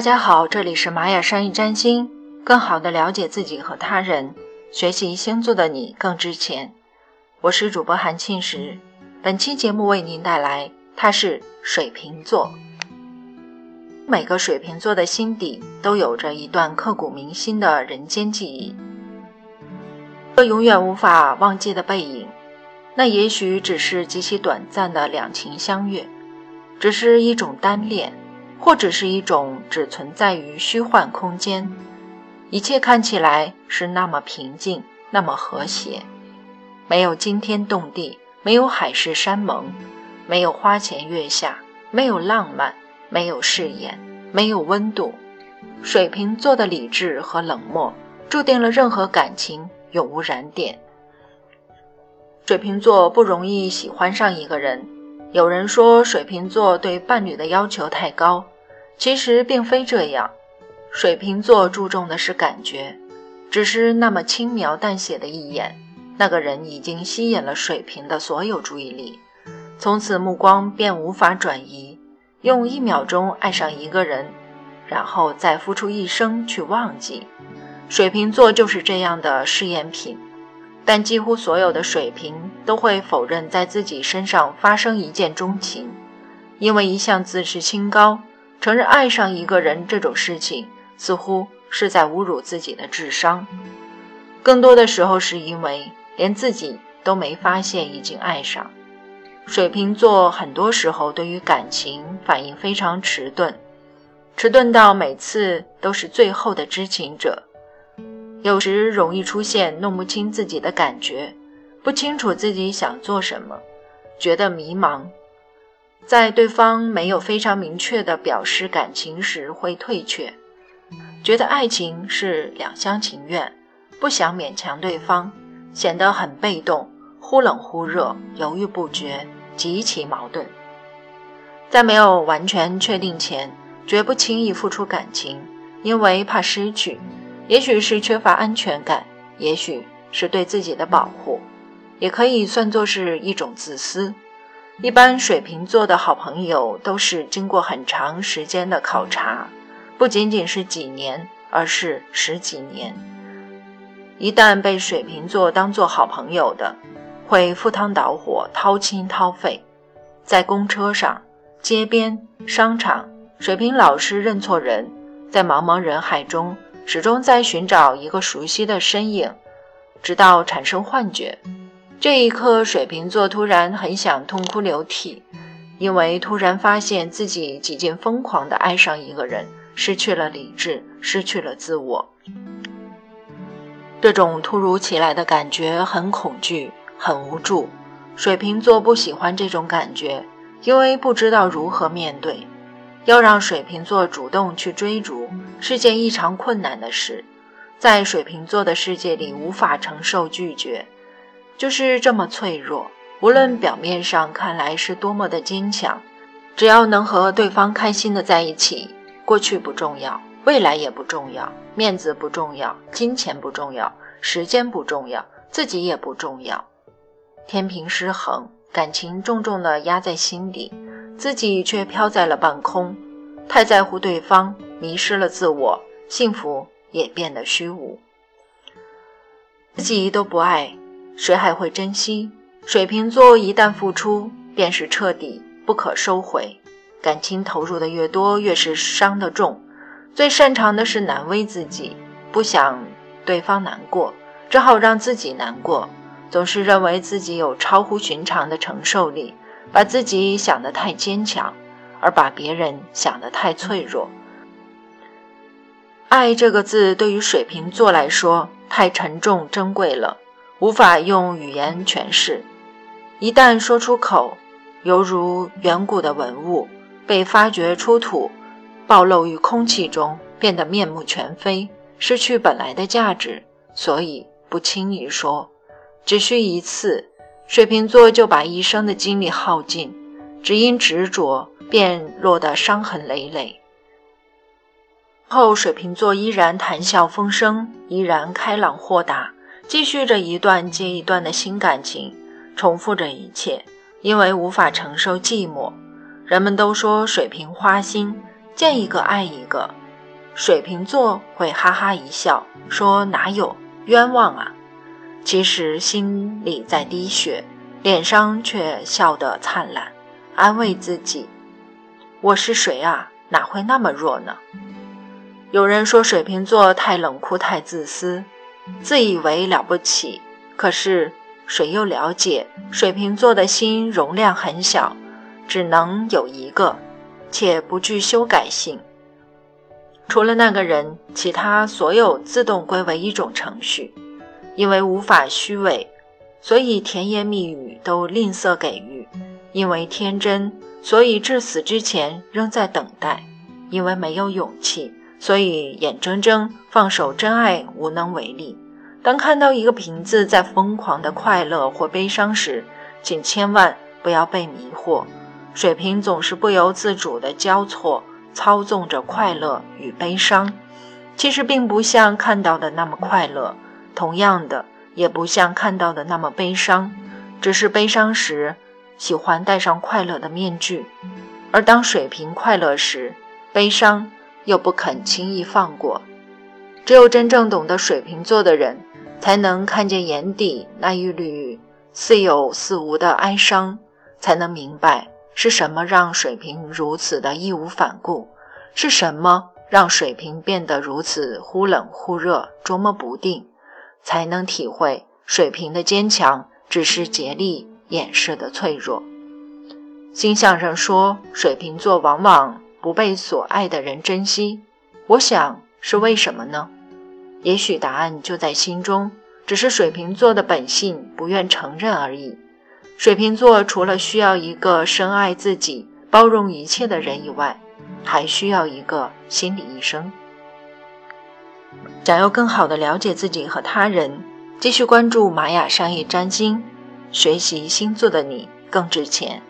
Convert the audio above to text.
大家好，这里是玛雅商业占星，更好的了解自己和他人，学习星座的你更值钱。我是主播韩庆石，本期节目为您带来，他是水瓶座。每个水瓶座的心底都有着一段刻骨铭心的人间记忆，个永远无法忘记的背影。那也许只是极其短暂的两情相悦，只是一种单恋。或者是一种只存在于虚幻空间，一切看起来是那么平静，那么和谐，没有惊天动地，没有海誓山盟，没有花前月下，没有浪漫，没有誓言，没有温度。水瓶座的理智和冷漠，注定了任何感情永无燃点。水瓶座不容易喜欢上一个人。有人说水瓶座对伴侣的要求太高，其实并非这样。水瓶座注重的是感觉，只是那么轻描淡写的一眼，那个人已经吸引了水瓶的所有注意力，从此目光便无法转移。用一秒钟爱上一个人，然后再付出一生去忘记。水瓶座就是这样的试验品。但几乎所有的水瓶都会否认在自己身上发生一见钟情，因为一向自视清高，承认爱上一个人这种事情似乎是在侮辱自己的智商。更多的时候是因为连自己都没发现已经爱上。水瓶座很多时候对于感情反应非常迟钝，迟钝到每次都是最后的知情者。有时容易出现弄不清自己的感觉，不清楚自己想做什么，觉得迷茫。在对方没有非常明确的表示感情时，会退却，觉得爱情是两厢情愿，不想勉强对方，显得很被动，忽冷忽热，犹豫不决，极其矛盾。在没有完全确定前，绝不轻易付出感情，因为怕失去。也许是缺乏安全感，也许是对自己的保护，也可以算作是一种自私。一般水瓶座的好朋友都是经过很长时间的考察，不仅仅是几年，而是十几年。一旦被水瓶座当做好朋友的，会赴汤蹈火、掏心掏肺，在公车上、街边、商场，水瓶老是认错人，在茫茫人海中。始终在寻找一个熟悉的身影，直到产生幻觉。这一刻，水瓶座突然很想痛哭流涕，因为突然发现自己几近疯狂地爱上一个人，失去了理智，失去了自我。这种突如其来的感觉很恐惧，很无助。水瓶座不喜欢这种感觉，因为不知道如何面对。要让水瓶座主动去追逐是件异常困难的事，在水瓶座的世界里无法承受拒绝，就是这么脆弱。无论表面上看来是多么的坚强，只要能和对方开心的在一起，过去不重要，未来也不重要，面子不重要，金钱不重要，时间不重要，自己也不重要。天平失衡，感情重重的压在心底。自己却飘在了半空，太在乎对方，迷失了自我，幸福也变得虚无。自己都不爱，谁还会珍惜？水瓶座一旦付出，便是彻底不可收回。感情投入的越多，越是伤得重。最擅长的是难为自己，不想对方难过，只好让自己难过。总是认为自己有超乎寻常的承受力。把自己想得太坚强，而把别人想得太脆弱。爱这个字对于水瓶座来说太沉重珍贵了，无法用语言诠释。一旦说出口，犹如远古的文物被发掘出土，暴露于空气中，变得面目全非，失去本来的价值。所以不轻易说，只需一次。水瓶座就把一生的精力耗尽，只因执着，便落得伤痕累累。后水瓶座依然谈笑风生，依然开朗豁达，继续着一段接一段的新感情，重复着一切，因为无法承受寂寞。人们都说水瓶花心，见一个爱一个，水瓶座会哈哈一笑，说哪有冤枉啊？其实心里在滴血，脸上却笑得灿烂，安慰自己：“我是谁啊？哪会那么弱呢？”有人说水瓶座太冷酷、太自私，自以为了不起。可是谁又了解水瓶座的心容量很小，只能有一个，且不具修改性。除了那个人，其他所有自动归为一种程序。因为无法虚伪，所以甜言蜜语都吝啬给予；因为天真，所以至死之前仍在等待；因为没有勇气，所以眼睁睁放手真爱无能为力。当看到一个瓶子在疯狂的快乐或悲伤时，请千万不要被迷惑。水瓶总是不由自主地交错操纵着快乐与悲伤，其实并不像看到的那么快乐。同样的，也不像看到的那么悲伤，只是悲伤时喜欢戴上快乐的面具，而当水瓶快乐时，悲伤又不肯轻易放过。只有真正懂得水瓶座的人，才能看见眼底那一缕似有似无的哀伤，才能明白是什么让水瓶如此的义无反顾，是什么让水瓶变得如此忽冷忽热、捉摸不定。才能体会水瓶的坚强，只是竭力掩饰的脆弱。星象上说，水瓶座往往不被所爱的人珍惜。我想是为什么呢？也许答案就在心中，只是水瓶座的本性不愿承认而已。水瓶座除了需要一个深爱自己、包容一切的人以外，还需要一个心理医生。想要更好的了解自己和他人，继续关注玛雅商业占星，学习星座的你更值钱。